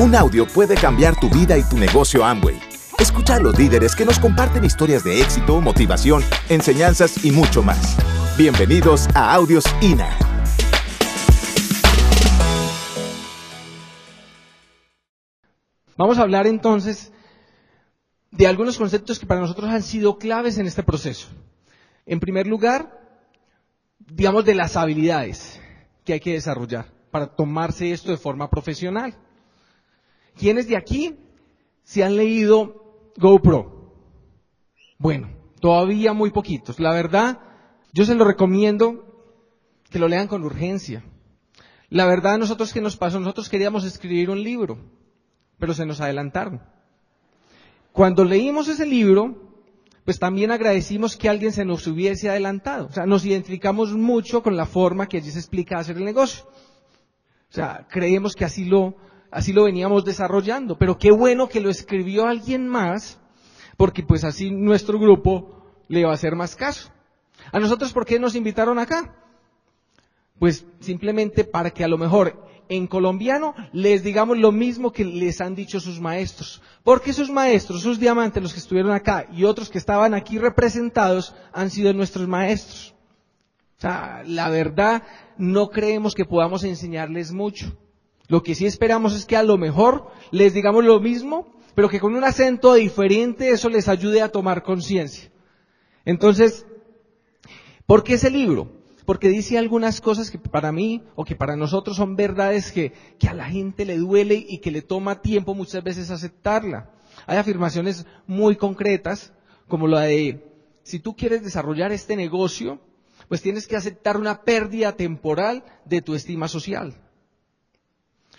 Un audio puede cambiar tu vida y tu negocio Amway. Escucha a los líderes que nos comparten historias de éxito, motivación, enseñanzas y mucho más. Bienvenidos a Audios INA. Vamos a hablar entonces de algunos conceptos que para nosotros han sido claves en este proceso. En primer lugar, digamos de las habilidades que hay que desarrollar para tomarse esto de forma profesional. ¿Quiénes de aquí se han leído GoPro? Bueno, todavía muy poquitos. La verdad, yo se lo recomiendo que lo lean con urgencia. La verdad, nosotros qué nos pasó, nosotros queríamos escribir un libro, pero se nos adelantaron. Cuando leímos ese libro, pues también agradecimos que alguien se nos hubiese adelantado. O sea, nos identificamos mucho con la forma que allí se explica hacer el negocio. O sea, creemos que así lo, así lo veníamos desarrollando. Pero qué bueno que lo escribió alguien más, porque pues así nuestro grupo le va a hacer más caso. A nosotros, ¿por qué nos invitaron acá? Pues simplemente para que a lo mejor en colombiano les digamos lo mismo que les han dicho sus maestros. Porque sus maestros, sus diamantes, los que estuvieron acá y otros que estaban aquí representados, han sido nuestros maestros. O sea, la verdad, no creemos que podamos enseñarles mucho. Lo que sí esperamos es que a lo mejor les digamos lo mismo, pero que con un acento diferente eso les ayude a tomar conciencia. Entonces, ¿por qué ese libro? Porque dice algunas cosas que para mí o que para nosotros son verdades que, a la gente le duele y que le toma tiempo muchas veces aceptarla. Hay afirmaciones muy concretas, como la de, si tú quieres desarrollar este negocio, pues tienes que aceptar una pérdida temporal de tu estima social.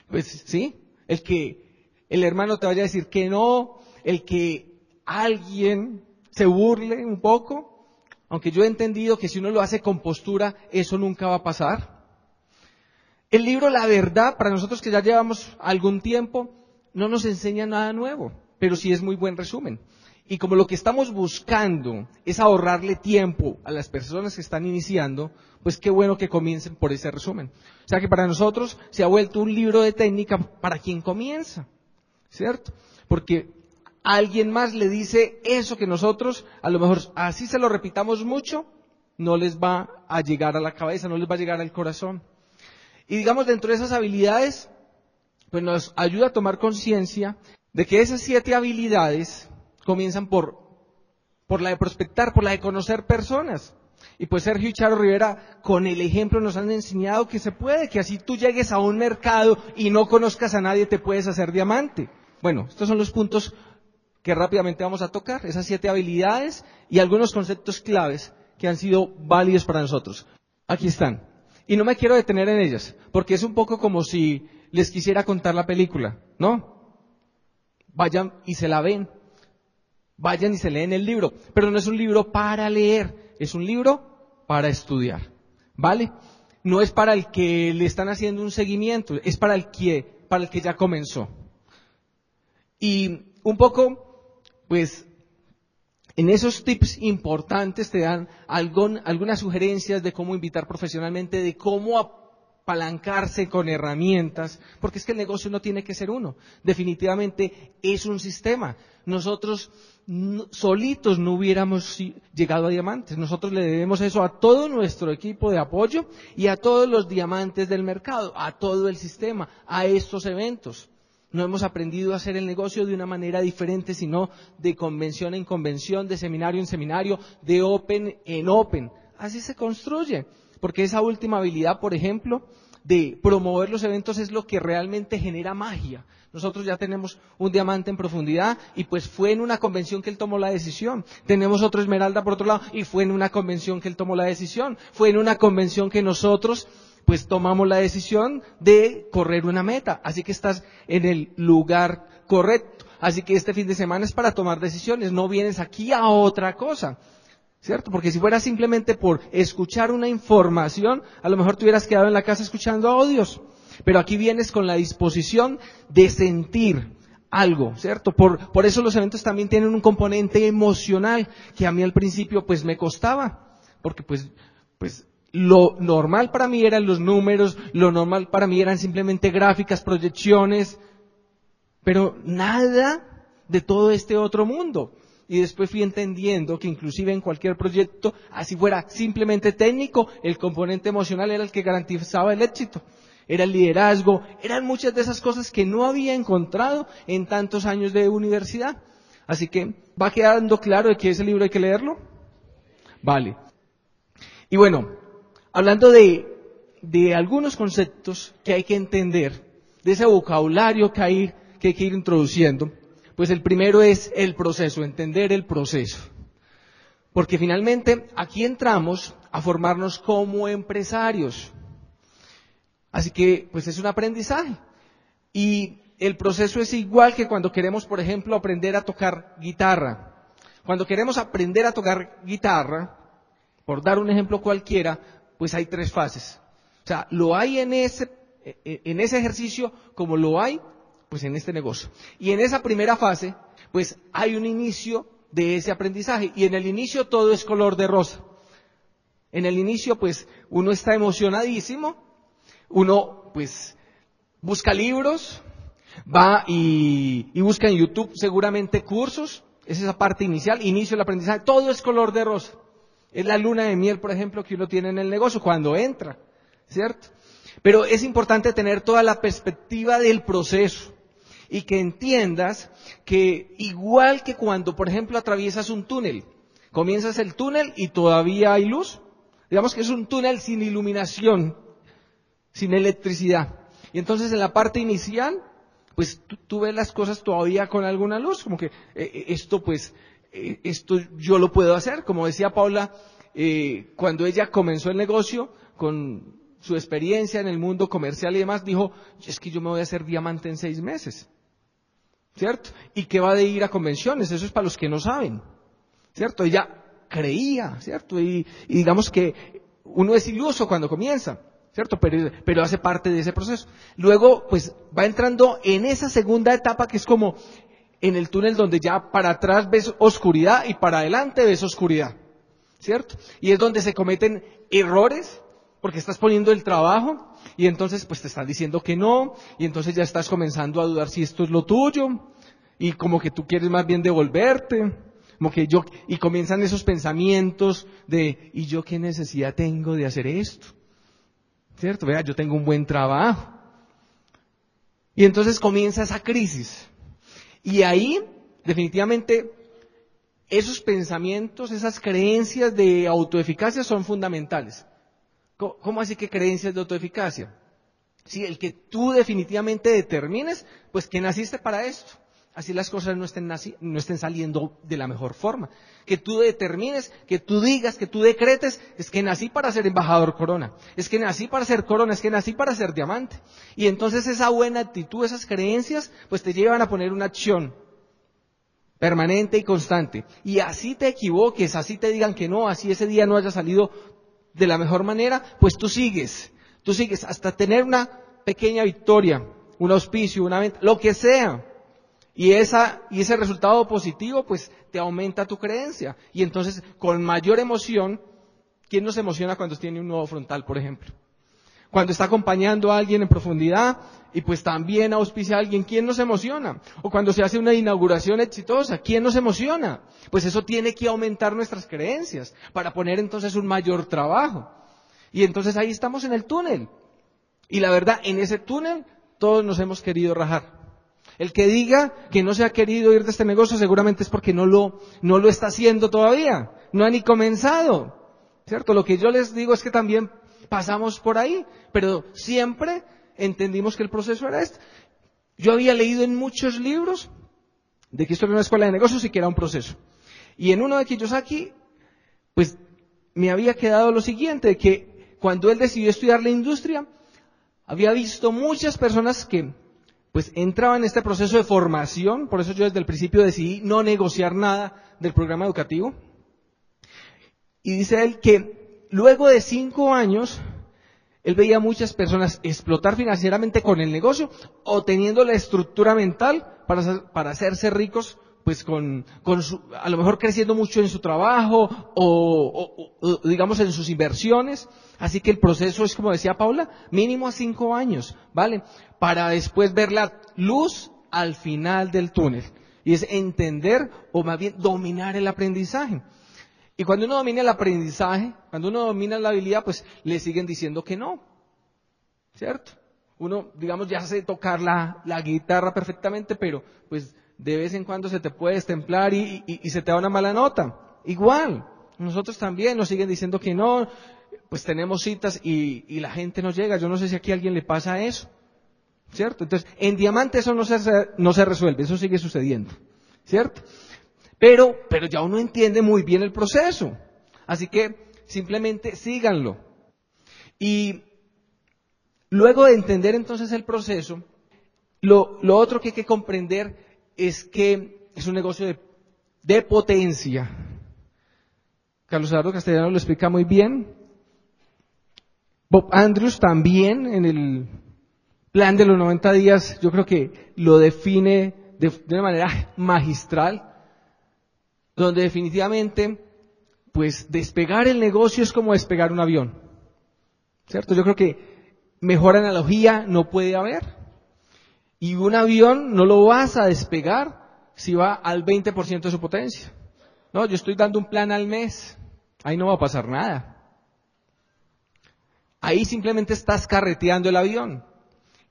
Pues sí, el que el hermano te vaya a decir que no, el que alguien se burle un poco, aunque yo he entendido que si uno lo hace con postura, eso nunca va a pasar. El libro La Verdad, para nosotros que ya llevamos algún tiempo, no nos enseña nada nuevo, pero sí es muy buen resumen. Y como lo que estamos buscando es ahorrarle tiempo a las personas que están iniciando, pues qué bueno que comiencen por ese resumen. O sea que para nosotros se ha vuelto un libro de técnica para quien comienza, ¿cierto? Porque alguien más le dice eso que nosotros, a lo mejor así se lo repitamos mucho, no les va a llegar a la cabeza, no les va a llegar al corazón. Y digamos, dentro de esas habilidades, pues nos ayuda a tomar conciencia de que esas siete habilidades comienzan por, por la de prospectar, por la de conocer personas. Y pues Sergio y Charo Rivera con el ejemplo nos han enseñado que se puede, que así tú llegues a un mercado y no conozcas a nadie, te puedes hacer diamante. Bueno, estos son los puntos que rápidamente vamos a tocar, esas siete habilidades y algunos conceptos claves que han sido válidos para nosotros. Aquí están. Y no me quiero detener en ellas, porque es un poco como si les quisiera contar la película, ¿no? Vayan y se la ven, vayan y se leen el libro. Pero no es un libro para leer, es un libro para estudiar. ¿Vale? No es para el que le están haciendo un seguimiento, es para el que, para el que ya comenzó. Y un poco, pues, en esos tips importantes te dan algún, algunas sugerencias de cómo invitar profesionalmente, de cómo apalancarse con herramientas, porque es que el negocio no tiene que ser uno, definitivamente es un sistema. Nosotros solitos no hubiéramos llegado a diamantes. Nosotros le debemos eso a todo nuestro equipo de apoyo y a todos los diamantes del mercado, a todo el sistema, a estos eventos. No hemos aprendido a hacer el negocio de una manera diferente, sino de convención en convención, de seminario en seminario, de open en open. Así se construye. Porque esa última habilidad, por ejemplo, de promover los eventos es lo que realmente genera magia. Nosotros ya tenemos un diamante en profundidad y pues fue en una convención que él tomó la decisión. Tenemos otro esmeralda por otro lado y fue en una convención que él tomó la decisión. Fue en una convención que nosotros pues tomamos la decisión de correr una meta. Así que estás en el lugar correcto. Así que este fin de semana es para tomar decisiones. No vienes aquí a otra cosa. ¿Cierto? Porque si fuera simplemente por escuchar una información, a lo mejor te hubieras quedado en la casa escuchando audios. Pero aquí vienes con la disposición de sentir algo, ¿cierto? Por, por eso los eventos también tienen un componente emocional que a mí al principio pues me costaba. Porque pues, pues lo normal para mí eran los números, lo normal para mí eran simplemente gráficas, proyecciones, pero nada de todo este otro mundo. Y después fui entendiendo que inclusive en cualquier proyecto, así fuera simplemente técnico, el componente emocional era el que garantizaba el éxito. Era el liderazgo, eran muchas de esas cosas que no había encontrado en tantos años de universidad. Así que, ¿va quedando claro de que ese libro hay que leerlo? Vale. Y bueno, hablando de, de algunos conceptos que hay que entender, de ese vocabulario que hay, que hay que ir introduciendo, pues el primero es el proceso, entender el proceso. Porque finalmente aquí entramos a formarnos como empresarios. Así que, pues es un aprendizaje. Y el proceso es igual que cuando queremos, por ejemplo, aprender a tocar guitarra. Cuando queremos aprender a tocar guitarra, por dar un ejemplo cualquiera, pues hay tres fases. O sea, lo hay en ese, en ese ejercicio como lo hay, pues en este negocio. Y en esa primera fase, pues hay un inicio de ese aprendizaje. Y en el inicio todo es color de rosa. En el inicio, pues, uno está emocionadísimo, uno, pues, busca libros, va y, y busca en YouTube seguramente cursos, es esa parte inicial, inicio del aprendizaje, todo es color de rosa. Es la luna de miel, por ejemplo, que uno tiene en el negocio cuando entra, ¿cierto? Pero es importante tener toda la perspectiva del proceso y que entiendas que igual que cuando, por ejemplo, atraviesas un túnel, comienzas el túnel y todavía hay luz, digamos que es un túnel sin iluminación, sin electricidad. Y entonces en la parte inicial pues tú, ves las cosas todavía con alguna luz, como que eh, eh, esto pues, eh, esto yo lo puedo hacer, como decía Paula, cuando ella comenzó el negocio con su experiencia en el mundo comercial y demás, dijo, es que yo me voy a hacer diamante en seis meses, ¿cierto? Y que va de ir a convenciones, eso es para los que no saben, ¿cierto? Ella creía, ¿cierto? y digamos que uno es iluso cuando comienza. ¿cierto? Pero, pero hace parte de ese proceso. Luego, pues va entrando en esa segunda etapa que es como en el túnel donde ya para atrás ves oscuridad y para adelante ves oscuridad, ¿cierto? Y es donde se cometen errores porque estás poniendo el trabajo y entonces pues te están diciendo que no y entonces ya estás comenzando a dudar si esto es lo tuyo y como que tú quieres más bien devolverte, como que yo y comienzan esos pensamientos de ¿y yo qué necesidad tengo de hacer esto? ¿Cierto? Vea, yo tengo un buen trabajo. Y entonces comienza esa crisis. Y ahí, definitivamente, esos pensamientos, esas creencias de autoeficacia son fundamentales. ¿Cómo así que creencias de autoeficacia? Si el que tú definitivamente determines, pues que naciste para esto así las cosas no estén, no estén saliendo de la mejor forma. Que tú determines, que tú digas, que tú decretes, es que nací para ser embajador corona, es que nací para ser corona, es que nací para ser diamante. Y entonces esa buena actitud, esas creencias, pues te llevan a poner una acción permanente y constante. Y así te equivoques, así te digan que no, así ese día no haya salido de la mejor manera, pues tú sigues, tú sigues hasta tener una pequeña victoria, un auspicio, una venta, lo que sea. Y, esa, y ese resultado positivo, pues te aumenta tu creencia. Y entonces, con mayor emoción, ¿quién nos emociona cuando tiene un nuevo frontal, por ejemplo? Cuando está acompañando a alguien en profundidad y pues también auspicia a alguien, ¿quién nos emociona? O cuando se hace una inauguración exitosa, ¿quién nos emociona? Pues eso tiene que aumentar nuestras creencias para poner entonces un mayor trabajo. Y entonces ahí estamos en el túnel. Y la verdad, en ese túnel todos nos hemos querido rajar. El que diga que no se ha querido ir de este negocio seguramente es porque no lo, no lo está haciendo todavía. No ha ni comenzado. ¿Cierto? Lo que yo les digo es que también pasamos por ahí, pero siempre entendimos que el proceso era este. Yo había leído en muchos libros de que esto era una escuela de negocios y que era un proceso. Y en uno de aquí, pues me había quedado lo siguiente, que cuando él decidió estudiar la industria, había visto muchas personas que pues entraba en este proceso de formación, por eso yo desde el principio decidí no negociar nada del programa educativo. Y dice él que luego de cinco años, él veía muchas personas explotar financieramente con el negocio o teniendo la estructura mental para, para hacerse ricos pues con, con su, a lo mejor creciendo mucho en su trabajo o, digamos en sus inversiones. Así que el proceso es, como decía Paula, mínimo a cinco años, ¿vale? Para después ver la luz al final del túnel. Y es entender o más bien dominar el aprendizaje. Y cuando uno domina el aprendizaje, cuando uno domina la habilidad, pues le siguen diciendo que no. ¿Cierto? Uno, digamos, ya sabe tocar la, guitarra perfectamente, pero pues de vez en cuando se te puede estemplar y, se te da una mala nota. Igual, nosotros también nos siguen diciendo que no, pues tenemos citas y, y, la gente no llega. Yo no sé si aquí a alguien le pasa eso. ¿Cierto? Entonces, en diamante eso no se, no se resuelve, eso sigue sucediendo. ¿Cierto? Pero, pero ya uno entiende muy bien el proceso. Así que simplemente síganlo. Y luego de entender entonces el proceso, lo, lo otro que hay que comprender es que es un negocio de, de potencia. Carlos Eduardo Castellano lo explica muy bien. Bob Andrews también en el plan de los 90 días, yo creo que lo define de, una manera magistral, donde definitivamente, pues despegar el negocio es como despegar un avión. ¿Cierto? Yo creo que mejor analogía no puede haber. Y un avión no lo vas a despegar si va al 20% de su potencia. No, yo estoy dando un plan al mes. Ahí no va a pasar nada. Ahí simplemente estás carreteando el avión.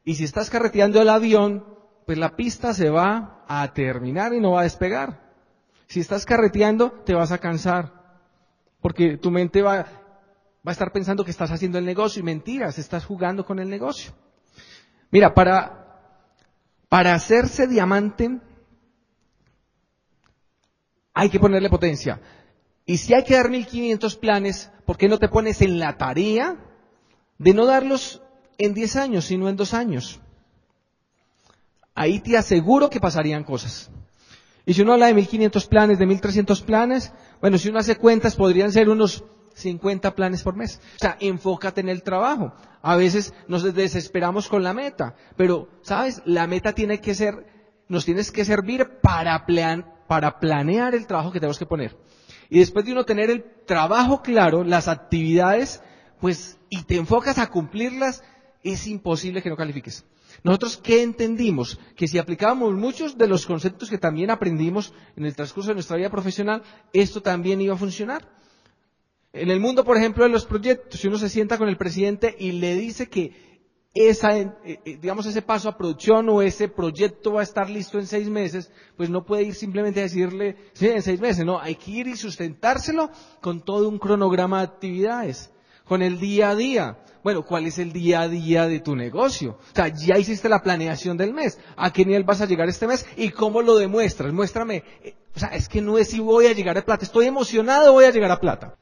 Y si estás carreteando el avión, pues la pista se va a terminar y no va a despegar. Si estás carreteando, te vas a cansar. Porque tu mente va, va a estar pensando que estás haciendo el negocio y mentiras, estás jugando con el negocio. Mira, para, para hacerse diamante hay que ponerle potencia. Y si hay que dar 1500 planes, ¿por qué no te pones en la tarea de no darlos en 10 años, sino en 2 años. Ahí te aseguro que pasarían cosas. Y si uno habla de 1500 planes, de 1300 planes, bueno, si uno hace cuentas, podrían ser unos 50 planes por mes. O sea, enfócate en el trabajo. A veces nos desesperamos con la meta, pero, ¿sabes? La meta tiene que ser, nos tienes que servir para, para planear el trabajo que tenemos que poner. Y después de uno tener el trabajo claro, las actividades, pues, y te enfocas a cumplirlas, es imposible que no califiques. Nosotros, ¿qué entendimos? Que si aplicábamos muchos de los conceptos que también aprendimos en el transcurso de nuestra vida profesional, esto también iba a funcionar. En el mundo, por ejemplo, de los proyectos, si uno se sienta con el presidente y le dice que esa, eh, eh, digamos, ese paso a producción o ese proyecto va a estar listo en seis meses, pues no puede ir simplemente a decirle, sí, en seis meses, no, hay que ir y sustentárselo con todo un cronograma de actividades con el día a día. Bueno, ¿cuál es el día a día de tu negocio? O sea, ya hiciste la planeación del mes. ¿A qué nivel vas a llegar este mes? ¿Y cómo lo demuestras? Muéstrame. Eh, o sea, es que no es si voy a llegar a plata. Estoy emocionado, voy a llegar a plata.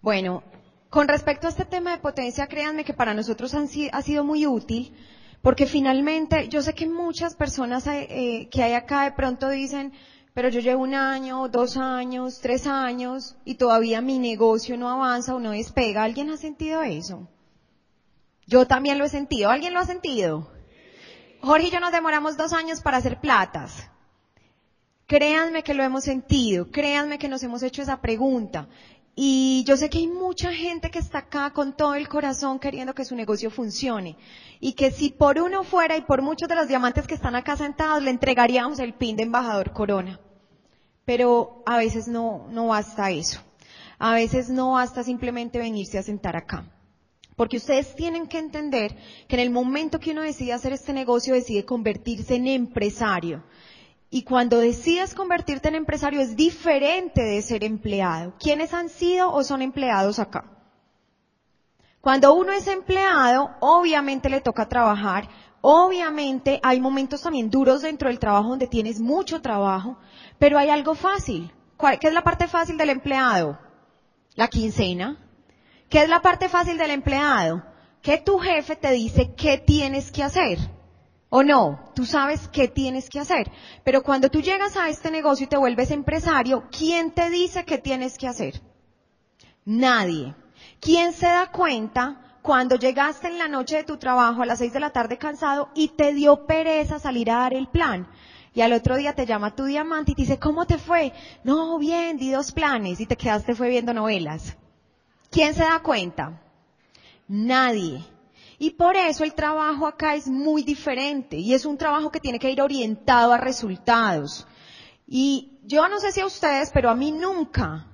Bueno, con respecto a este tema de potencia, créanme que para nosotros ha sido muy útil, porque finalmente yo sé que muchas personas eh, que hay acá de pronto dicen, pero yo llevo un año, dos años, tres años y todavía mi negocio no avanza o no despega. ¿Alguien ha sentido eso? Yo también lo he sentido. ¿Alguien lo ha sentido? Jorge y yo nos demoramos dos años para hacer platas. Créanme que lo hemos sentido, créanme que nos hemos hecho esa pregunta. Y yo sé que hay mucha gente que está acá con todo el corazón queriendo que su negocio funcione. Y que si por uno fuera y por muchos de los diamantes que están acá sentados le entregaríamos el pin de embajador corona. Pero a veces no, no basta eso. A veces no basta simplemente venirse a sentar acá. Porque ustedes tienen que entender que en el momento que uno decide hacer este negocio, decide convertirse en empresario. Y cuando decides convertirte en empresario es diferente de ser empleado. ¿Quiénes han sido o son empleados acá? Cuando uno es empleado, obviamente le toca trabajar, obviamente hay momentos también duros dentro del trabajo donde tienes mucho trabajo, pero hay algo fácil. ¿Qué es la parte fácil del empleado? La quincena. ¿Qué es la parte fácil del empleado? Que tu jefe te dice qué tienes que hacer. ¿O no? Tú sabes qué tienes que hacer. Pero cuando tú llegas a este negocio y te vuelves empresario, ¿quién te dice qué tienes que hacer? Nadie. ¿Quién se da cuenta cuando llegaste en la noche de tu trabajo a las seis de la tarde cansado y te dio pereza salir a dar el plan? Y al otro día te llama tu diamante y te dice, ¿cómo te fue? No, bien, di dos planes y te quedaste fue viendo novelas. ¿Quién se da cuenta? Nadie. Y por eso el trabajo acá es muy diferente y es un trabajo que tiene que ir orientado a resultados. Y yo no sé si a ustedes, pero a mí nunca,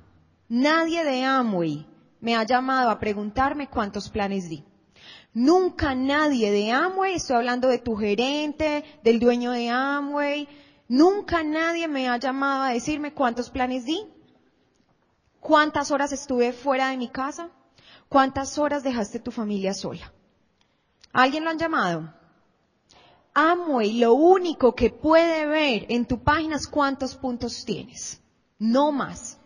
nadie de Amway me ha llamado a preguntarme cuántos planes di. Nunca nadie de Amway, estoy hablando de tu gerente, del dueño de Amway, nunca nadie me ha llamado a decirme cuántos planes di, cuántas horas estuve fuera de mi casa, cuántas horas dejaste tu familia sola. ¿Alguien lo han llamado? Amway lo único que puede ver en tu página es cuántos puntos tienes. No más.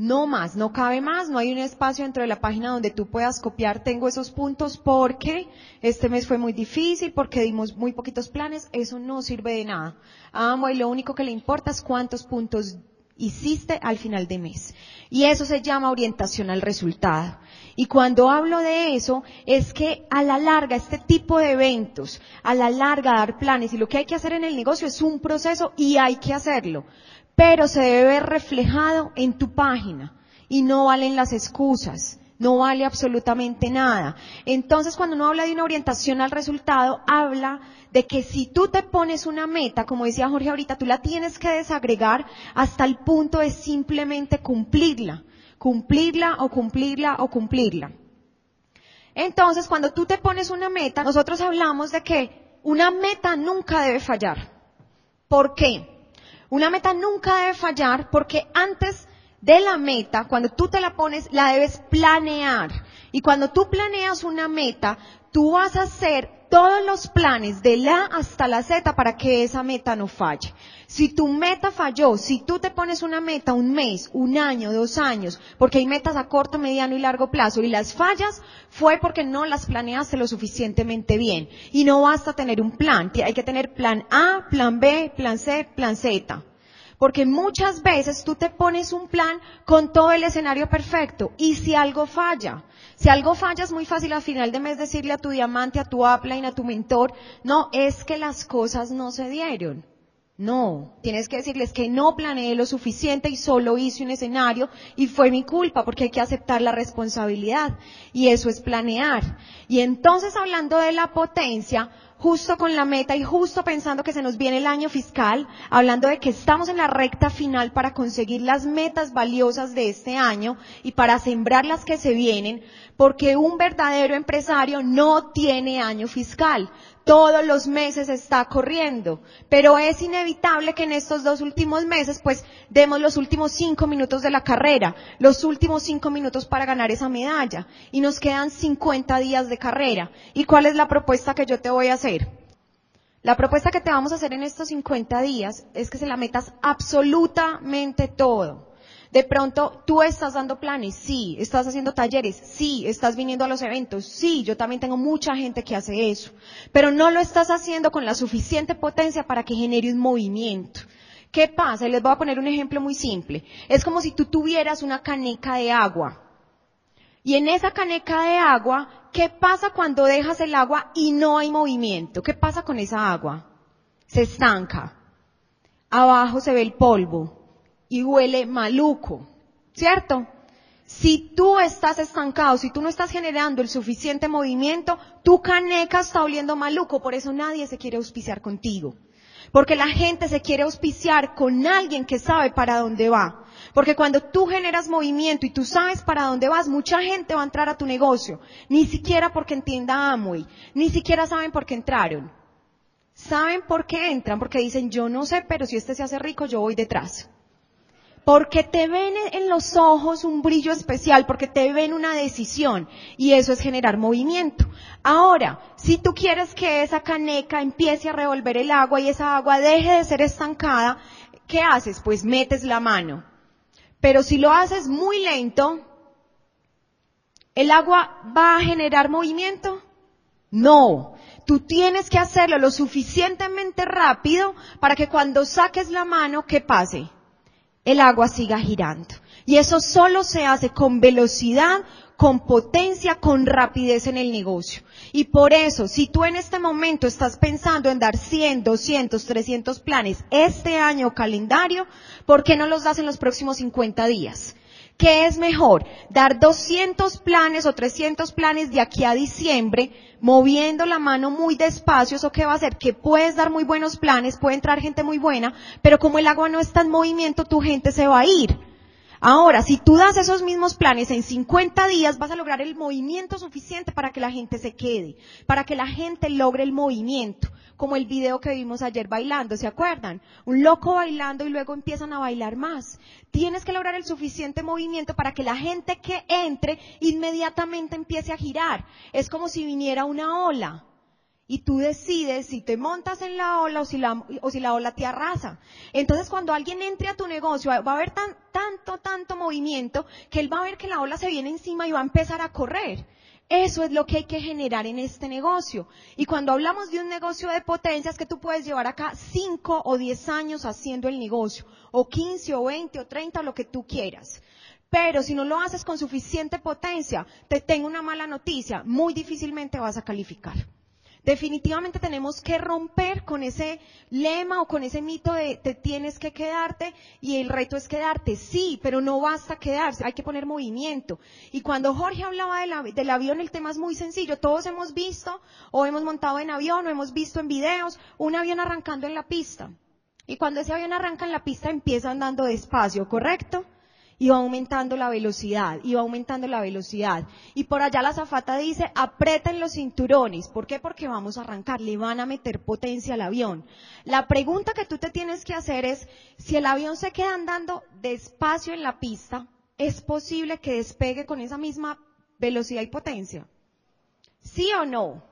No más, no cabe más, no hay un espacio dentro de la página donde tú puedas copiar, tengo esos puntos porque este mes fue muy difícil, porque dimos muy poquitos planes, eso no sirve de nada. Amway lo único que le importa es cuántos puntos hiciste al final de mes. Y eso se llama orientación al resultado. Y cuando hablo de eso, es que a la larga, este tipo de eventos, a la larga dar planes, y lo que hay que hacer en el negocio es un proceso y hay que hacerlo. Pero se debe ver reflejado en tu página. Y no valen las excusas. No vale absolutamente nada. Entonces, cuando uno habla de una orientación al resultado, habla de que si tú te pones una meta, como decía Jorge ahorita, tú la tienes que desagregar hasta el punto de simplemente cumplirla. Cumplirla o cumplirla o cumplirla. Entonces, cuando tú te pones una meta, nosotros hablamos de que una meta nunca debe fallar. ¿Por qué? Una meta nunca debe fallar porque antes de la meta, cuando tú te la pones, la debes planear. Y cuando tú planeas una meta, tú vas a hacer todos los planes de la hasta la Z para que esa meta no falle. Si tu meta falló, si tú te pones una meta un mes, un año, dos años, porque hay metas a corto, mediano y largo plazo y las fallas, fue porque no las planeaste lo suficientemente bien. Y no basta tener un plan, hay que tener plan A, plan B, plan C, plan Z. Porque muchas veces tú te pones un plan con todo el escenario perfecto y si algo falla, si algo falla es muy fácil al final de mes decirle a tu diamante, a tu upline, a tu mentor, no, es que las cosas no se dieron. No, tienes que decirles que no planeé lo suficiente y solo hice un escenario y fue mi culpa porque hay que aceptar la responsabilidad y eso es planear. Y entonces hablando de la potencia, justo con la meta y justo pensando que se nos viene el año fiscal, hablando de que estamos en la recta final para conseguir las metas valiosas de este año y para sembrar las que se vienen, porque un verdadero empresario no tiene año fiscal. Todos los meses está corriendo, pero es inevitable que en estos dos últimos meses pues demos los últimos cinco minutos de la carrera, los últimos cinco minutos para ganar esa medalla y nos quedan 50 días de carrera. ¿Y cuál es la propuesta que yo te voy a hacer? La propuesta que te vamos a hacer en estos 50 días es que se la metas absolutamente todo. De pronto, tú estás dando planes, sí, estás haciendo talleres, sí, estás viniendo a los eventos, sí, yo también tengo mucha gente que hace eso, pero no lo estás haciendo con la suficiente potencia para que genere un movimiento. ¿Qué pasa? Les voy a poner un ejemplo muy simple. Es como si tú tuvieras una caneca de agua. Y en esa caneca de agua, ¿qué pasa cuando dejas el agua y no hay movimiento? ¿Qué pasa con esa agua? Se estanca. Abajo se ve el polvo y huele maluco, ¿cierto? Si tú estás estancado, si tú no estás generando el suficiente movimiento, tu caneca está oliendo maluco, por eso nadie se quiere auspiciar contigo. Porque la gente se quiere auspiciar con alguien que sabe para dónde va. Porque cuando tú generas movimiento y tú sabes para dónde vas, mucha gente va a entrar a tu negocio. Ni siquiera porque entienda Amway. Ni siquiera saben por qué entraron. Saben por qué entran. Porque dicen, yo no sé, pero si este se hace rico, yo voy detrás porque te ven en los ojos un brillo especial, porque te ven una decisión y eso es generar movimiento. Ahora, si tú quieres que esa caneca empiece a revolver el agua y esa agua deje de ser estancada, ¿qué haces? Pues metes la mano. Pero si lo haces muy lento, ¿el agua va a generar movimiento? No. Tú tienes que hacerlo lo suficientemente rápido para que cuando saques la mano, ¿qué pase? El agua siga girando. Y eso solo se hace con velocidad, con potencia, con rapidez en el negocio. Y por eso, si tú en este momento estás pensando en dar 100, 200, 300 planes este año calendario, ¿por qué no los das en los próximos 50 días? ¿Qué es mejor? ¿Dar 200 planes o 300 planes de aquí a diciembre, moviendo la mano muy despacio? ¿Eso qué va a hacer? Que puedes dar muy buenos planes, puede entrar gente muy buena, pero como el agua no está en movimiento, tu gente se va a ir. Ahora, si tú das esos mismos planes en 50 días, vas a lograr el movimiento suficiente para que la gente se quede, para que la gente logre el movimiento, como el video que vimos ayer bailando, ¿se acuerdan? Un loco bailando y luego empiezan a bailar más. Tienes que lograr el suficiente movimiento para que la gente que entre inmediatamente empiece a girar. Es como si viniera una ola y tú decides si te montas en la ola o si la, o si la ola te arrasa. Entonces cuando alguien entre a tu negocio va a haber tan, tanto, tanto movimiento que él va a ver que la ola se viene encima y va a empezar a correr. Eso es lo que hay que generar en este negocio. Y cuando hablamos de un negocio de potencia es que tú puedes llevar acá 5 o 10 años haciendo el negocio, o 15 o 20 o 30 o lo que tú quieras. Pero si no lo haces con suficiente potencia, te tengo una mala noticia, muy difícilmente vas a calificar. Definitivamente tenemos que romper con ese lema o con ese mito de te tienes que quedarte y el reto es quedarte. Sí, pero no basta quedarse, hay que poner movimiento. Y cuando Jorge hablaba del avión, el tema es muy sencillo. Todos hemos visto o hemos montado en avión o hemos visto en videos un avión arrancando en la pista. Y cuando ese avión arranca en la pista empieza andando despacio, ¿correcto? Y va aumentando la velocidad, y va aumentando la velocidad. Y por allá la zafata dice, aprieten los cinturones. ¿Por qué? Porque vamos a arrancar, le van a meter potencia al avión. La pregunta que tú te tienes que hacer es, si el avión se queda andando despacio en la pista, ¿es posible que despegue con esa misma velocidad y potencia? ¿Sí o no?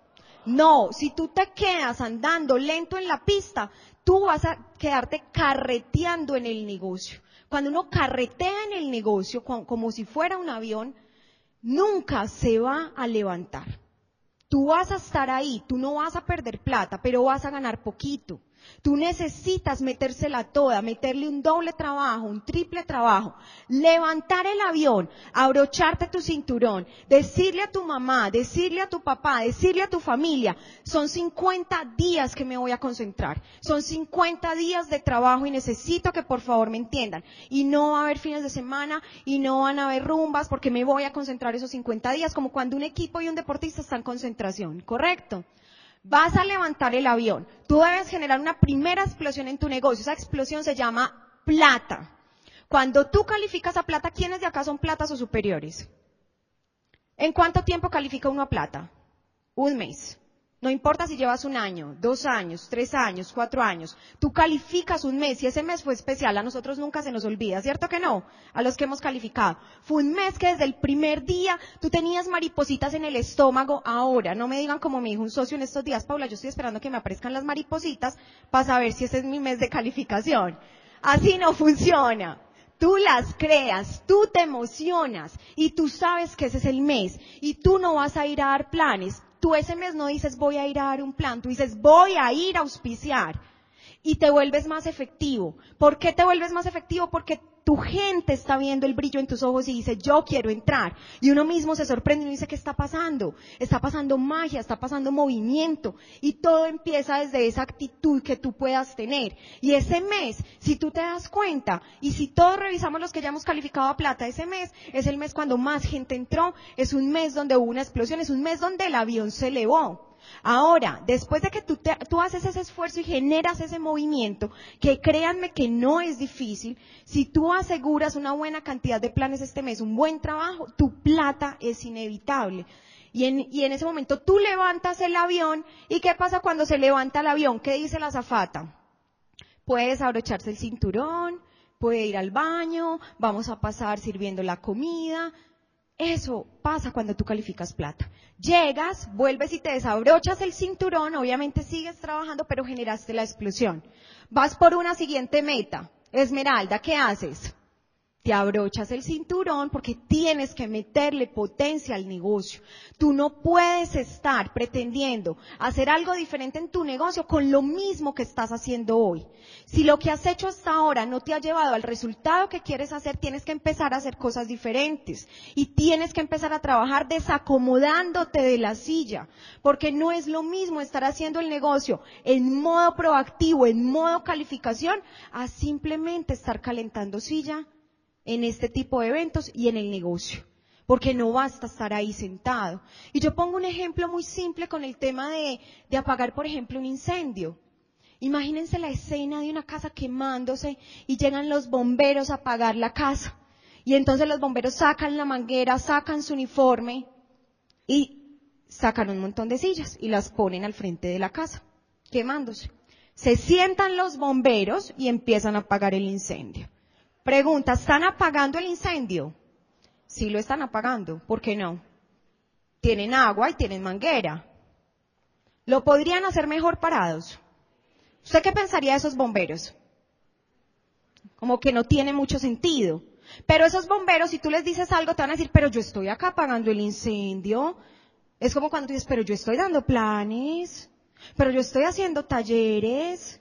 No, si tú te quedas andando lento en la pista, tú vas a quedarte carreteando en el negocio. Cuando uno carretea en el negocio como si fuera un avión, nunca se va a levantar. Tú vas a estar ahí, tú no vas a perder plata, pero vas a ganar poquito. Tú necesitas metérsela toda, meterle un doble trabajo, un triple trabajo, levantar el avión, abrocharte tu cinturón, decirle a tu mamá, decirle a tu papá, decirle a tu familia, son 50 días que me voy a concentrar, son 50 días de trabajo y necesito que por favor me entiendan. Y no va a haber fines de semana y no van a haber rumbas porque me voy a concentrar esos 50 días, como cuando un equipo y un deportista están en concentración, ¿correcto? Vas a levantar el avión. Tú debes generar una primera explosión en tu negocio. Esa explosión se llama plata. Cuando tú calificas a plata, ¿quiénes de acá son platas o superiores? ¿En cuánto tiempo califica uno a plata? Un mes. No importa si llevas un año, dos años, tres años, cuatro años. Tú calificas un mes y ese mes fue especial. A nosotros nunca se nos olvida, ¿cierto que no? A los que hemos calificado. Fue un mes que desde el primer día tú tenías maripositas en el estómago. Ahora, no me digan como me dijo un socio en estos días, Paula, yo estoy esperando que me aparezcan las maripositas para saber si ese es mi mes de calificación. Así no funciona. Tú las creas, tú te emocionas y tú sabes que ese es el mes y tú no vas a ir a dar planes, tú ese mes no dices voy a ir a dar un plan, tú dices voy a ir a auspiciar y te vuelves más efectivo. ¿Por qué te vuelves más efectivo? Porque tu gente está viendo el brillo en tus ojos y dice, yo quiero entrar. Y uno mismo se sorprende y dice, ¿qué está pasando? Está pasando magia, está pasando movimiento. Y todo empieza desde esa actitud que tú puedas tener. Y ese mes, si tú te das cuenta, y si todos revisamos los que ya hemos calificado a plata, ese mes es el mes cuando más gente entró, es un mes donde hubo una explosión, es un mes donde el avión se elevó. Ahora, después de que tú, tú, haces ese esfuerzo y generas ese movimiento, que créanme que no es difícil, si tú aseguras una buena cantidad de planes este mes, un buen trabajo, tu plata es inevitable. Y en, y en ese momento tú levantas el avión, ¿y qué pasa cuando se levanta el avión? ¿Qué dice la zafata? Puedes abrocharse el cinturón, puede ir al baño, vamos a pasar sirviendo la comida, eso pasa cuando tú calificas plata. Llegas, vuelves y te desabrochas el cinturón, obviamente sigues trabajando, pero generaste la explosión. Vas por una siguiente meta. Esmeralda, ¿qué haces? Te abrochas el cinturón porque tienes que meterle potencia al negocio. Tú no puedes estar pretendiendo hacer algo diferente en tu negocio con lo mismo que estás haciendo hoy. Si lo que has hecho hasta ahora no te ha llevado al resultado que quieres hacer, tienes que empezar a hacer cosas diferentes y tienes que empezar a trabajar desacomodándote de la silla, porque no es lo mismo estar haciendo el negocio en modo proactivo, en modo calificación, a simplemente estar calentando silla en este tipo de eventos y en el negocio. Porque no basta estar ahí sentado. Y yo pongo un ejemplo muy simple con el tema de, de apagar, por ejemplo, un incendio. Imagínense la escena de una casa quemándose y llegan los bomberos a apagar la casa. Y entonces los bomberos sacan la manguera, sacan su uniforme y sacan un montón de sillas y las ponen al frente de la casa, quemándose. Se sientan los bomberos y empiezan a apagar el incendio. Pregunta, ¿están apagando el incendio? Sí lo están apagando, ¿por qué no? Tienen agua y tienen manguera. ¿Lo podrían hacer mejor parados? ¿Usted qué pensaría de esos bomberos? Como que no tiene mucho sentido. Pero esos bomberos, si tú les dices algo, te van a decir, pero yo estoy acá apagando el incendio. Es como cuando tú dices, pero yo estoy dando planes, pero yo estoy haciendo talleres,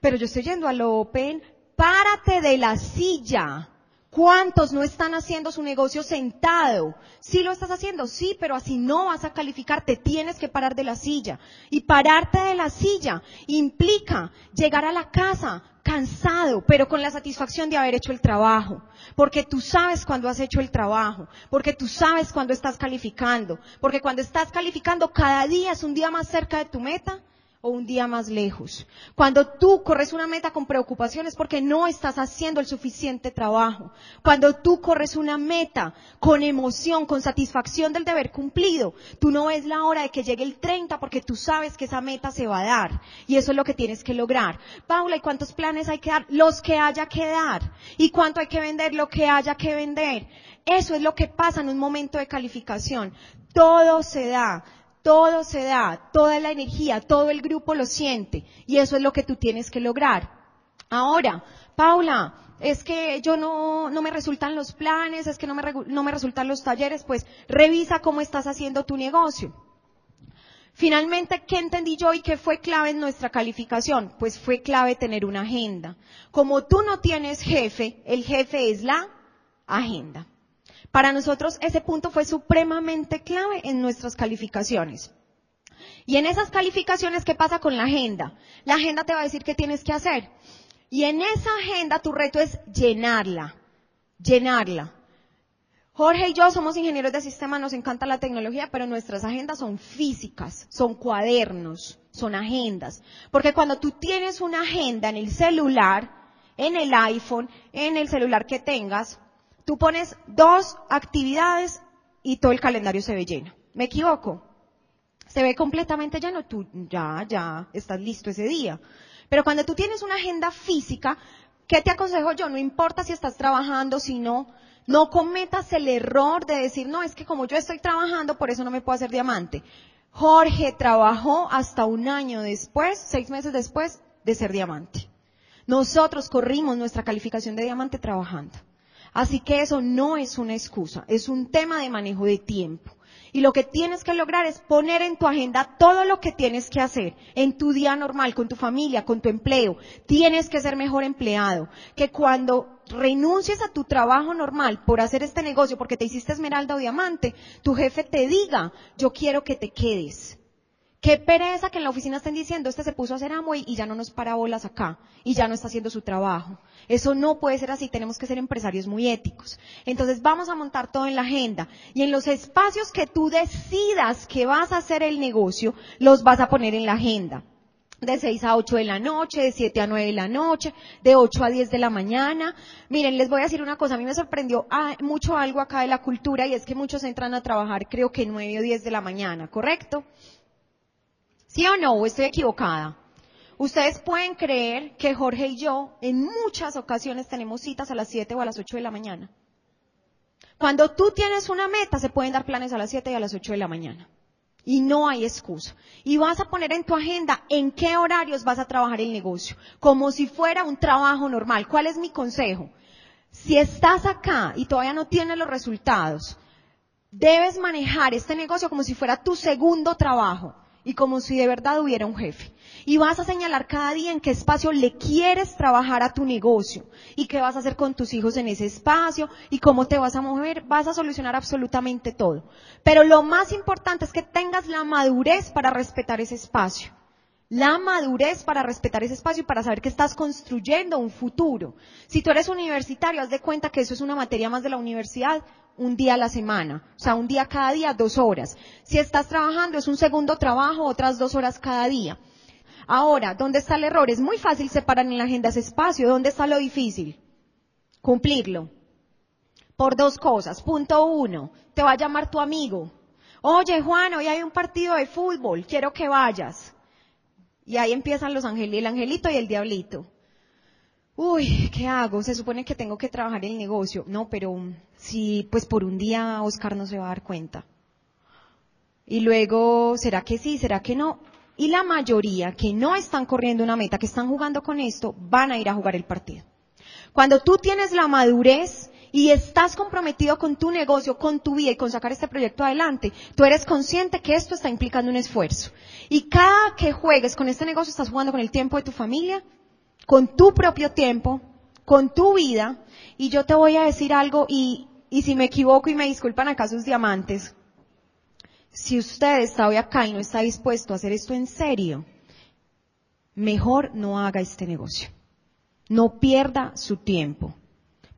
pero yo estoy yendo al Open. Párate de la silla. ¿Cuántos no están haciendo su negocio sentado? Sí lo estás haciendo, sí, pero así no vas a calificar, te tienes que parar de la silla. Y pararte de la silla implica llegar a la casa cansado, pero con la satisfacción de haber hecho el trabajo. Porque tú sabes cuando has hecho el trabajo, porque tú sabes cuando estás calificando, porque cuando estás calificando cada día es un día más cerca de tu meta o un día más lejos. Cuando tú corres una meta con preocupaciones porque no estás haciendo el suficiente trabajo. Cuando tú corres una meta con emoción, con satisfacción del deber cumplido, tú no ves la hora de que llegue el 30 porque tú sabes que esa meta se va a dar. Y eso es lo que tienes que lograr. Paula, ¿y cuántos planes hay que dar? Los que haya que dar. ¿Y cuánto hay que vender? Lo que haya que vender. Eso es lo que pasa en un momento de calificación. Todo se da todo se da, toda la energía, todo el grupo lo siente y eso es lo que tú tienes que lograr. Ahora, Paula, es que yo no, no me resultan los planes, es que no me, no me resultan los talleres, pues revisa cómo estás haciendo tu negocio. Finalmente, ¿qué entendí yo y qué fue clave en nuestra calificación? Pues fue clave tener una agenda. Como tú no tienes jefe, el jefe es la agenda. Para nosotros ese punto fue supremamente clave en nuestras calificaciones. Y en esas calificaciones, ¿qué pasa con la agenda? La agenda te va a decir qué tienes que hacer. Y en esa agenda tu reto es llenarla, llenarla. Jorge y yo somos ingenieros de sistema, nos encanta la tecnología, pero nuestras agendas son físicas, son cuadernos, son agendas. Porque cuando tú tienes una agenda en el celular, en el iPhone, en el celular que tengas, Tú pones dos actividades y todo el calendario se ve lleno. ¿Me equivoco? Se ve completamente lleno, tú ya, ya estás listo ese día. Pero cuando tú tienes una agenda física, ¿qué te aconsejo yo? No importa si estás trabajando, si no, no cometas el error de decir, no, es que como yo estoy trabajando, por eso no me puedo hacer diamante. Jorge trabajó hasta un año después, seis meses después, de ser diamante. Nosotros corrimos nuestra calificación de diamante trabajando. Así que eso no es una excusa, es un tema de manejo de tiempo. Y lo que tienes que lograr es poner en tu agenda todo lo que tienes que hacer en tu día normal, con tu familia, con tu empleo. Tienes que ser mejor empleado. Que cuando renuncies a tu trabajo normal por hacer este negocio, porque te hiciste esmeralda o diamante, tu jefe te diga, yo quiero que te quedes. Qué pereza que en la oficina estén diciendo, este se puso a hacer Amway y ya no nos para bolas acá, y ya no está haciendo su trabajo. Eso no puede ser así, tenemos que ser empresarios muy éticos. Entonces vamos a montar todo en la agenda, y en los espacios que tú decidas que vas a hacer el negocio, los vas a poner en la agenda. De 6 a 8 de la noche, de 7 a 9 de la noche, de 8 a 10 de la mañana. Miren, les voy a decir una cosa, a mí me sorprendió ah, mucho algo acá de la cultura y es que muchos entran a trabajar creo que 9 o 10 de la mañana, ¿correcto? ¿Sí o no? ¿O estoy equivocada? Ustedes pueden creer que Jorge y yo en muchas ocasiones tenemos citas a las 7 o a las 8 de la mañana. Cuando tú tienes una meta, se pueden dar planes a las 7 y a las 8 de la mañana. Y no hay excusa. Y vas a poner en tu agenda en qué horarios vas a trabajar el negocio, como si fuera un trabajo normal. ¿Cuál es mi consejo? Si estás acá y todavía no tienes los resultados, debes manejar este negocio como si fuera tu segundo trabajo y como si de verdad hubiera un jefe. Y vas a señalar cada día en qué espacio le quieres trabajar a tu negocio y qué vas a hacer con tus hijos en ese espacio y cómo te vas a mover. Vas a solucionar absolutamente todo. Pero lo más importante es que tengas la madurez para respetar ese espacio. la madurez para respetar ese espacio y para saber que estás construyendo un futuro. Si tú eres universitario, haz de cuenta que eso es una materia más de la universidad, un día a la semana, o sea, un día cada día, dos horas. Si estás trabajando, es un segundo trabajo, otras dos horas cada día. Ahora, ¿dónde está el error? Es muy fácil separar en la agenda ese espacio. ¿Dónde está lo difícil? Cumplirlo. Por dos cosas. Punto uno, te va a llamar tu amigo. Oye, Juan, hoy hay un partido de fútbol, quiero que vayas. Y ahí empiezan los ángeles, el angelito y el diablito. Uy, ¿qué hago? Se supone que tengo que trabajar el negocio. No, pero si pues por un día Oscar no se va a dar cuenta. Y luego, ¿será que sí? ¿Será que no? Y la mayoría que no están corriendo una meta, que están jugando con esto, van a ir a jugar el partido. Cuando tú tienes la madurez y estás comprometido con tu negocio, con tu vida y con sacar este proyecto adelante, tú eres consciente que esto está implicando un esfuerzo. Y cada que juegues con este negocio estás jugando con el tiempo de tu familia, con tu propio tiempo, con tu vida. Y yo te voy a decir algo y, y si me equivoco y me disculpan acá sus diamantes, si usted está hoy acá y no está dispuesto a hacer esto en serio, mejor no haga este negocio. No pierda su tiempo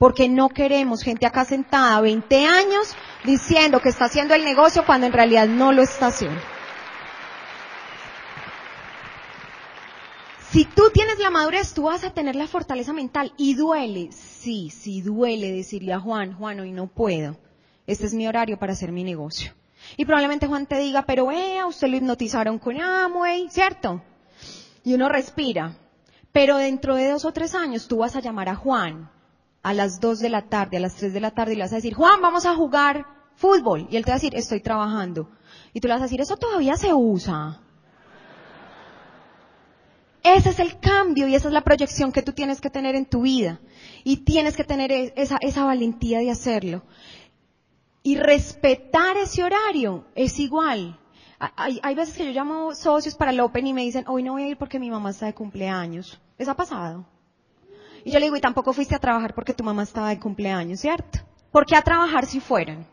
porque no queremos gente acá sentada 20 años diciendo que está haciendo el negocio cuando en realidad no lo está haciendo. Si tú tienes la madurez, tú vas a tener la fortaleza mental y duele, sí, sí duele decirle a Juan, Juan, hoy no puedo. Este es mi horario para hacer mi negocio. Y probablemente Juan te diga, pero eh, a usted lo hipnotizaron con Amway, ¿cierto? Y uno respira. Pero dentro de dos o tres años tú vas a llamar a Juan a las 2 de la tarde, a las 3 de la tarde y le vas a decir, Juan, vamos a jugar fútbol. Y él te va a decir, estoy trabajando. Y tú le vas a decir, eso todavía se usa. Ese es el cambio y esa es la proyección que tú tienes que tener en tu vida. Y tienes que tener e-, esa, esa valentía de hacerlo. Y respetar ese horario es igual. Hay, hay veces que yo llamo socios para el Open y me dicen, hoy no voy a ir porque mi mamá está de cumpleaños. ¿Les ha pasado? Y yo le digo, y tampoco fuiste a trabajar porque tu mamá estaba de cumpleaños, ¿cierto? ¿Por qué a trabajar si fueran?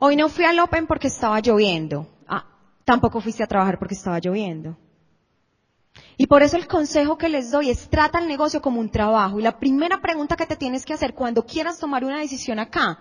Hoy no fui al Open porque estaba lloviendo. Ah, tampoco fuiste a trabajar porque estaba lloviendo. Y por eso el consejo que les doy es trata el negocio como un trabajo. Y la primera pregunta que te tienes que hacer cuando quieras tomar una decisión acá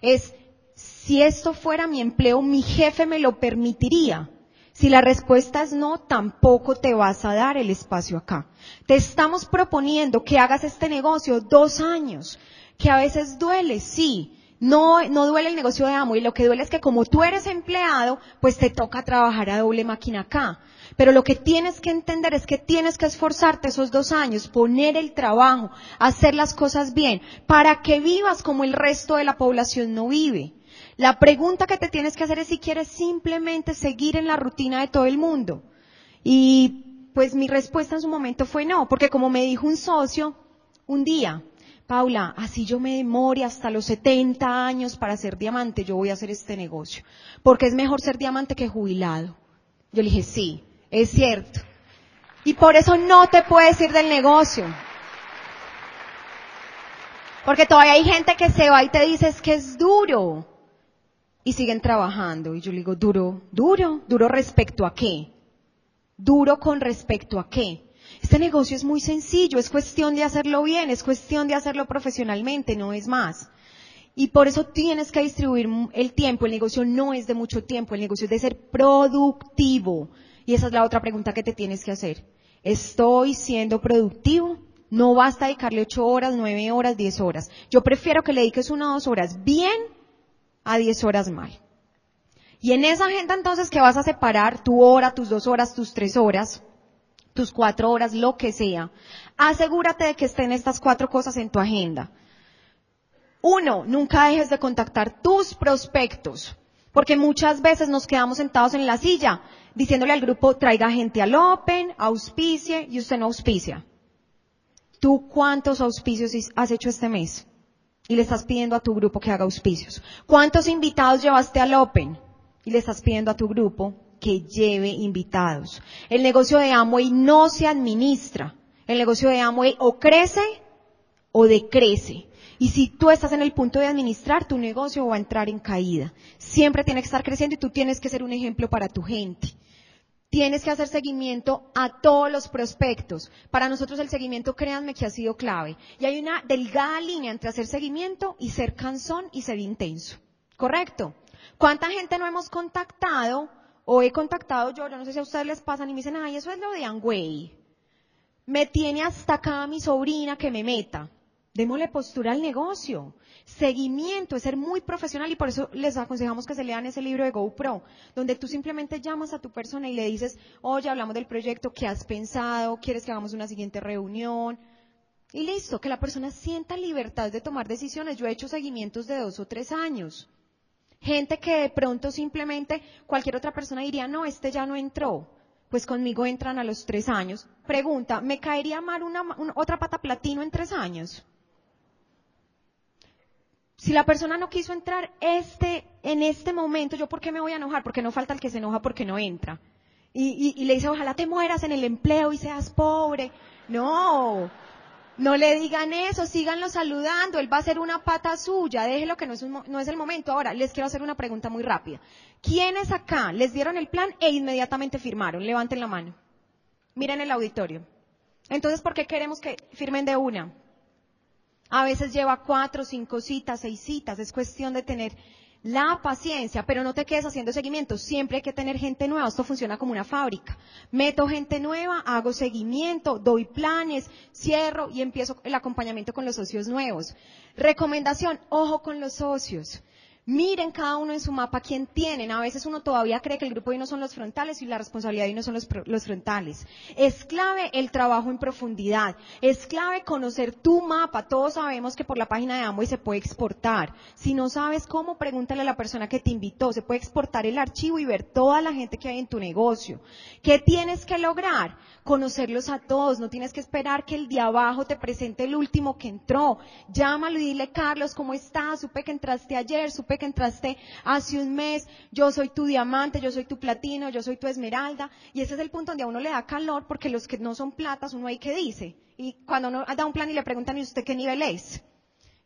es, si esto fuera mi empleo, mi jefe me lo permitiría. Si la respuesta es no, tampoco te vas a dar el espacio acá. Te estamos proponiendo que hagas este negocio dos años, que a veces duele, sí. No, no duele el negocio de amo y lo que duele es que como tú eres empleado, pues te toca trabajar a doble máquina acá. Pero lo que tienes que entender es que tienes que esforzarte esos dos años, poner el trabajo, hacer las cosas bien, para que vivas como el resto de la población no vive. La pregunta que te tienes que hacer es si quieres simplemente seguir en la rutina de todo el mundo. Y pues mi respuesta en su momento fue no, porque como me dijo un socio un día, Paula, así yo me demore hasta los 70 años para ser diamante, yo voy a hacer este negocio. Porque es mejor ser diamante que jubilado. Yo le dije, sí, es cierto. Y por eso no te puedes ir del negocio. Porque todavía hay gente que se va y te dice que es duro y siguen trabajando. Y yo le digo, duro, duro, duro respecto a qué? Duro con respecto a qué? Este negocio es muy sencillo, es cuestión de hacerlo bien, es cuestión de hacerlo profesionalmente, no es más. Y por eso tienes que distribuir el tiempo. El negocio no es de mucho tiempo, el negocio es de ser productivo. Y esa es la otra pregunta que te tienes que hacer. ¿Estoy siendo productivo? No basta dedicarle ocho horas, nueve horas, diez horas. Yo prefiero que le dediques una o dos horas bien a 10 horas mal. Y en esa agenda entonces que vas a separar tu hora, tus dos horas, tus tres horas, tus cuatro horas, lo que sea, asegúrate de que estén estas cuatro cosas en tu agenda. Uno, nunca dejes de contactar tus prospectos, porque muchas veces nos quedamos sentados en la silla diciéndole al grupo traiga gente al Open, auspicie y usted no auspicia. ¿Tú cuántos auspicios has hecho este mes? y le estás pidiendo a tu grupo que haga auspicios? ¿Cuántos invitados llevaste al Open? Y le estás pidiendo a tu grupo que lleve invitados. El negocio de Amway no se administra. El negocio de Amway o crece o decrece. Y si tú estás en el punto de administrar, tu negocio va a entrar en caída. Siempre tiene que estar creciendo y tú tienes que ser un ejemplo para tu gente. Tienes que hacer seguimiento a todos los prospectos. Para nosotros el seguimiento, créanme que ha sido clave. Y hay una delgada línea entre hacer seguimiento y ser cansón y ser intenso. ¿Correcto? ¿Cuánta gente no hemos contactado o he contactado yo? Yo no sé si a ustedes les pasan y me dicen, ay, eso es lo de Angway. Me tiene hasta acá mi sobrina que me meta. Démosle postura al negocio. Seguimiento es ser muy profesional y por eso les aconsejamos que se lean ese libro de GoPro, donde tú simplemente llamas a tu persona y le dices, oye, hablamos del proyecto, ¿qué has pensado? ¿Quieres que hagamos una siguiente reunión? Y listo, que la persona sienta libertad de tomar decisiones. Yo he hecho seguimientos de dos o tres años. Gente que de pronto simplemente cualquier otra persona diría, no, este ya no entró. Pues conmigo entran a los tres años. Pregunta, ¿me caería mal una, otra pata platino en tres años? Si la persona no quiso entrar este, en este momento, ¿yo por qué me voy a enojar? Porque no falta el que se enoja porque no entra. Y, y le dice, ojalá te mueras en el empleo y seas pobre. No, no le digan eso, síganlo saludando, él va a hacer una pata suya, déjelo que no es, no es el momento. Ahora, les quiero hacer una pregunta muy rápida. ¿Quiénes acá les dieron el plan e inmediatamente firmaron? Levanten la mano. Miren el auditorio. Entonces, ¿por qué queremos que firmen de una? A veces lleva cuatro, cinco citas, seis citas. Es cuestión de tener la paciencia, pero no te quedes haciendo seguimiento. Siempre hay que tener gente nueva. Esto funciona como una fábrica. Meto gente nueva, hago seguimiento, doy planes, cierro y empiezo el acompañamiento con los socios nuevos. Recomendación, ojo con los socios. Miren cada uno en su mapa quién tienen. A veces uno todavía cree que el grupo de no son los frontales y la responsabilidad de no son los, frontales. Es clave el trabajo en profundidad. Es clave conocer tu mapa. Todos sabemos que por la página de Amway se puede exportar. Si no sabes cómo, pregúntale a la persona que te invitó. Se puede exportar el archivo y ver toda la gente que hay en tu negocio. ¿Qué tienes que lograr? Conocerlos a todos. No tienes que esperar que el de abajo te presente el último que entró. Llámalo y dile, Carlos, ¿cómo estás? Supe que entraste ayer, que entraste hace un mes, yo soy tu diamante, yo soy tu platino, yo soy tu esmeralda, y ese es el punto donde a uno le da calor porque los que no son platas uno hay que dice. Y cuando uno da un plan y le preguntan, ¿y usted qué nivel es?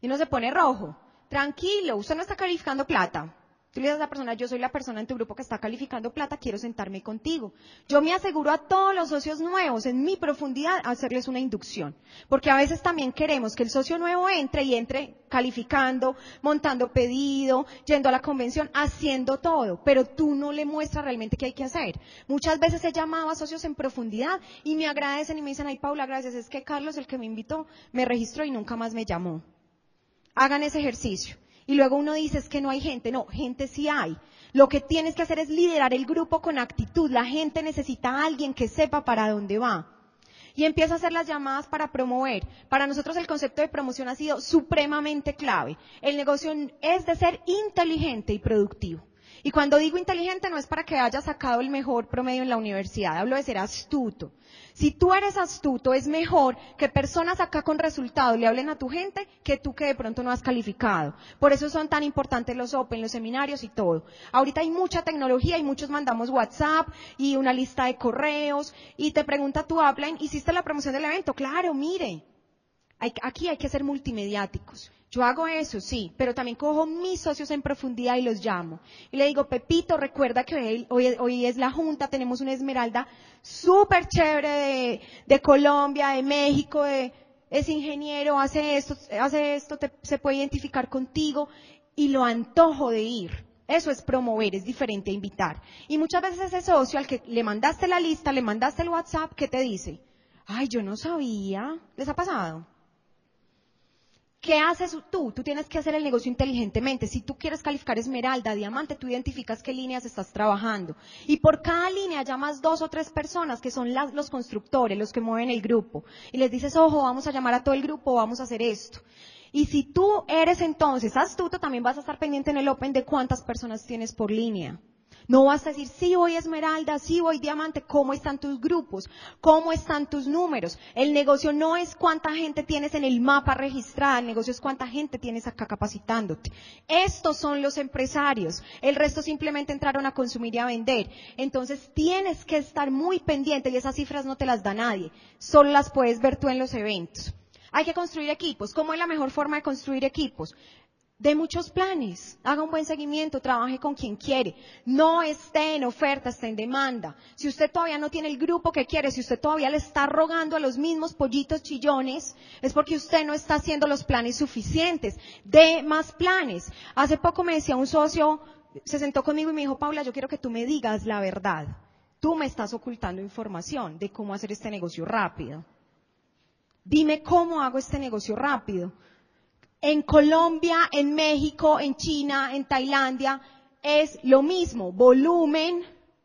Y uno se pone rojo. Tranquilo, usted no está calificando plata. Tú le dices a la persona, yo soy la persona en tu grupo que está calificando plata, quiero sentarme contigo. Yo me aseguro a todos los socios nuevos, en mi profundidad, hacerles una inducción. Porque a veces también queremos que el socio nuevo entre y entre calificando, montando pedido, yendo a la convención, haciendo todo. Pero tú no le muestras realmente qué hay que hacer. Muchas veces he llamado a socios en profundidad y me agradecen y me dicen, ay Paula, gracias, es que Carlos, el que me invitó, me registró y nunca más me llamó. Hagan ese ejercicio. Y luego uno dice es que no hay gente. No, gente sí hay. Lo que tienes que hacer es liderar el grupo con actitud. La gente necesita a alguien que sepa para dónde va. Y empieza a hacer las llamadas para promover. Para nosotros el concepto de promoción ha sido supremamente clave. El negocio es de ser inteligente y productivo. Y cuando digo inteligente no es para que haya sacado el mejor promedio en la universidad, hablo de ser astuto. Si tú eres astuto, es mejor que personas acá con resultados le hablen a tu gente que tú que de pronto no has calificado. Por eso son tan importantes los Open, los seminarios y todo. Ahorita hay mucha tecnología y muchos mandamos WhatsApp y una lista de correos y te pregunta tu upline, ¿hiciste la promoción del evento? Claro, mire. Aquí hay que ser multimediáticos. Yo hago eso, sí, pero también cojo mis socios en profundidad y los llamo. Y le digo, Pepito, recuerda que hoy, es la Junta, tenemos una esmeralda súper chévere de, Colombia, de México, es ingeniero, hace esto, hace esto, se puede identificar contigo y lo antojo de ir. Eso es promover, es diferente a invitar. Y muchas veces ese socio al que le mandaste la lista, le mandaste el WhatsApp, ¿qué te dice? Ay, yo no sabía. ¿Les ha pasado? ¿Qué haces tú? Tú tienes que hacer el negocio inteligentemente. Si tú quieres calificar esmeralda, diamante, tú identificas qué líneas estás trabajando. Y por cada línea llamas dos o tres personas que son los constructores, los que mueven el grupo. Y les dices, ojo, vamos a llamar a todo el grupo, vamos a hacer esto. Y si tú eres entonces astuto, también vas a estar pendiente en el Open de cuántas personas tienes por línea. No vas a decir, sí voy esmeralda, sí voy diamante, ¿cómo están tus grupos? ¿Cómo están tus números? El negocio no es cuánta gente tienes en el mapa registrada, el negocio es cuánta gente tienes acá capacitándote. Estos son los empresarios, el resto simplemente entraron a consumir y a vender. Entonces tienes que estar muy pendiente y esas cifras no te las da nadie, solo las puedes ver tú en los eventos. Hay que construir equipos. ¿Cómo es la mejor forma de construir equipos? De muchos planes, haga un buen seguimiento, trabaje con quien quiere, no esté en oferta, esté en demanda. Si usted todavía no tiene el grupo que quiere, si usted todavía le está rogando a los mismos pollitos chillones, es porque usted no está haciendo los planes suficientes. De más planes. Hace poco me decía un socio, se sentó conmigo y me dijo, Paula, yo quiero que tú me digas la verdad. Tú me estás ocultando información de cómo hacer este negocio rápido. Dime cómo hago este negocio rápido en Colombia, en México, en China, en Tailandia, es lo mismo, volumen,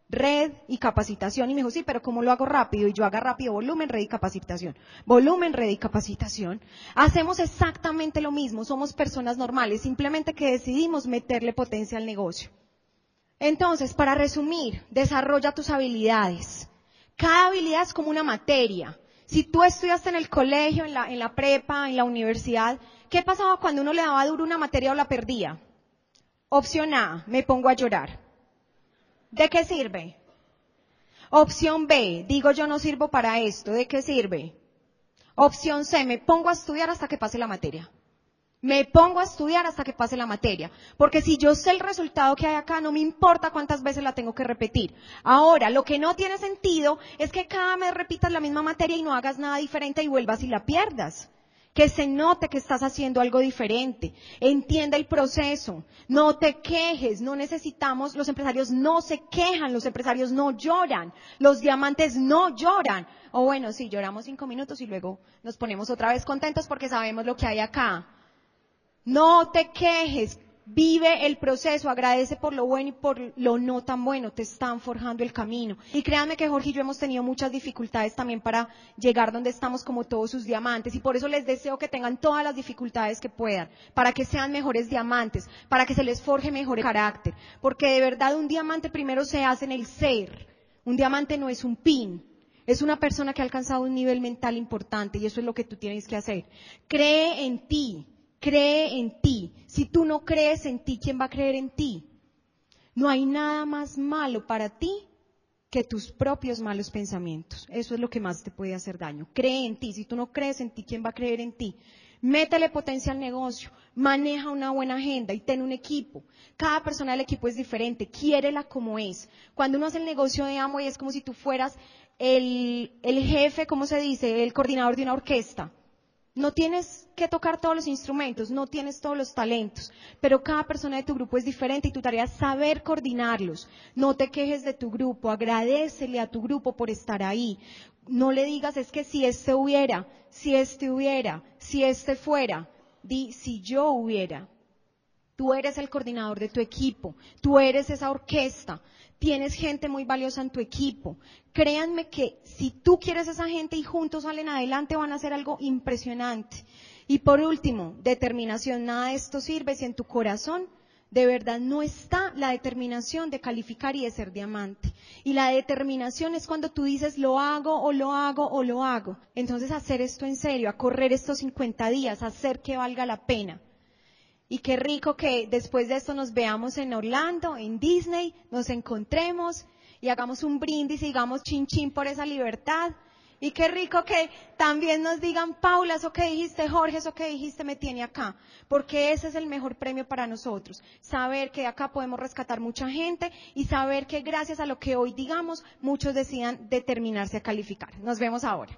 red y capacitación. Y me dijo, sí, pero ¿cómo lo hago rápido? Y yo haga rápido volumen, red y capacitación. Volumen, red y capacitación. Hacemos exactamente lo mismo, somos personas normales, simplemente que decidimos meterle potencia al negocio. Entonces, para resumir, desarrolla tus habilidades. Cada habilidad es como una materia. Si tú estudiaste en el colegio, en la, en la prepa, en la universidad, ¿Qué pasaba cuando uno le daba duro una materia o la perdía? Opción A, me pongo a llorar. ¿De qué sirve? Opción B, digo yo no sirvo para esto. ¿De qué sirve? Opción C, me pongo a estudiar hasta que pase la materia. Me pongo a estudiar hasta que pase la materia. Porque si yo sé el resultado que hay acá, no me importa cuántas veces la tengo que repetir. Ahora, lo que no tiene sentido es que cada mes repitas la misma materia y no hagas nada diferente y vuelvas y la pierdas que se note que estás haciendo algo diferente. Entienda el proceso. No te quejes. No necesitamos, los empresarios no se quejan, los empresarios no lloran, los diamantes no lloran. O bueno, sí, lloramos cinco minutos y luego nos ponemos otra vez contentos porque sabemos lo que hay acá. No te quejes. Vive el proceso, agradece por lo bueno y por lo no tan bueno, te están forjando el camino. Y créanme que Jorge y yo hemos tenido muchas dificultades también para llegar donde estamos como todos sus diamantes y por eso les deseo que tengan todas las dificultades que puedan, para que sean mejores diamantes, para que se les forje mejor carácter, porque de verdad un diamante primero se hace en el ser. Un diamante no es un pin, es una persona que ha alcanzado un nivel mental importante y eso es lo que tú tienes que hacer. Cree en ti, cree en ti. Si tú no crees en ti, ¿quién va a creer en ti? No hay nada más malo para ti que tus propios malos pensamientos. Eso es lo que más te puede hacer daño. Cree en ti. Si tú no crees en ti, ¿quién va a creer en ti? Métele potencia al negocio, maneja una buena agenda y ten un equipo. Cada persona del equipo es diferente, quiérela como es. Cuando uno hace el negocio de y es como si tú fueras el, el jefe, ¿cómo se dice? El coordinador de una orquesta. No tienes que tocar todos los instrumentos, no tienes todos los talentos, pero cada persona de tu grupo es diferente y tu tarea es saber coordinarlos. No te quejes de tu grupo, agradecele a tu grupo por estar ahí. No le digas es que si este hubiera, si este hubiera, si este fuera, di si yo hubiera. Tú eres el coordinador de tu equipo, tú eres esa orquesta, tienes gente muy valiosa en tu equipo. Créanme que si tú quieres esa gente y juntos salen adelante van a hacer algo impresionante. Y por último, determinación. Nada de esto sirve si en tu corazón de verdad no está la determinación de calificar y de ser diamante. Y la determinación es cuando tú dices lo hago o lo hago o lo hago. Entonces hacer esto en serio, a correr estos 50 días, hacer que valga la pena. Y qué rico que después de esto nos veamos en Orlando, en Disney, nos encontremos y hagamos un brindis y digamos chin chin por esa libertad. Y qué rico que también nos digan, Paula, eso que dijiste, Jorge, eso que dijiste me tiene acá. Porque ese es el mejor premio para nosotros. Saber que acá podemos rescatar mucha gente y saber que gracias a lo que hoy digamos, muchos decidan determinarse a calificar. Nos vemos ahora.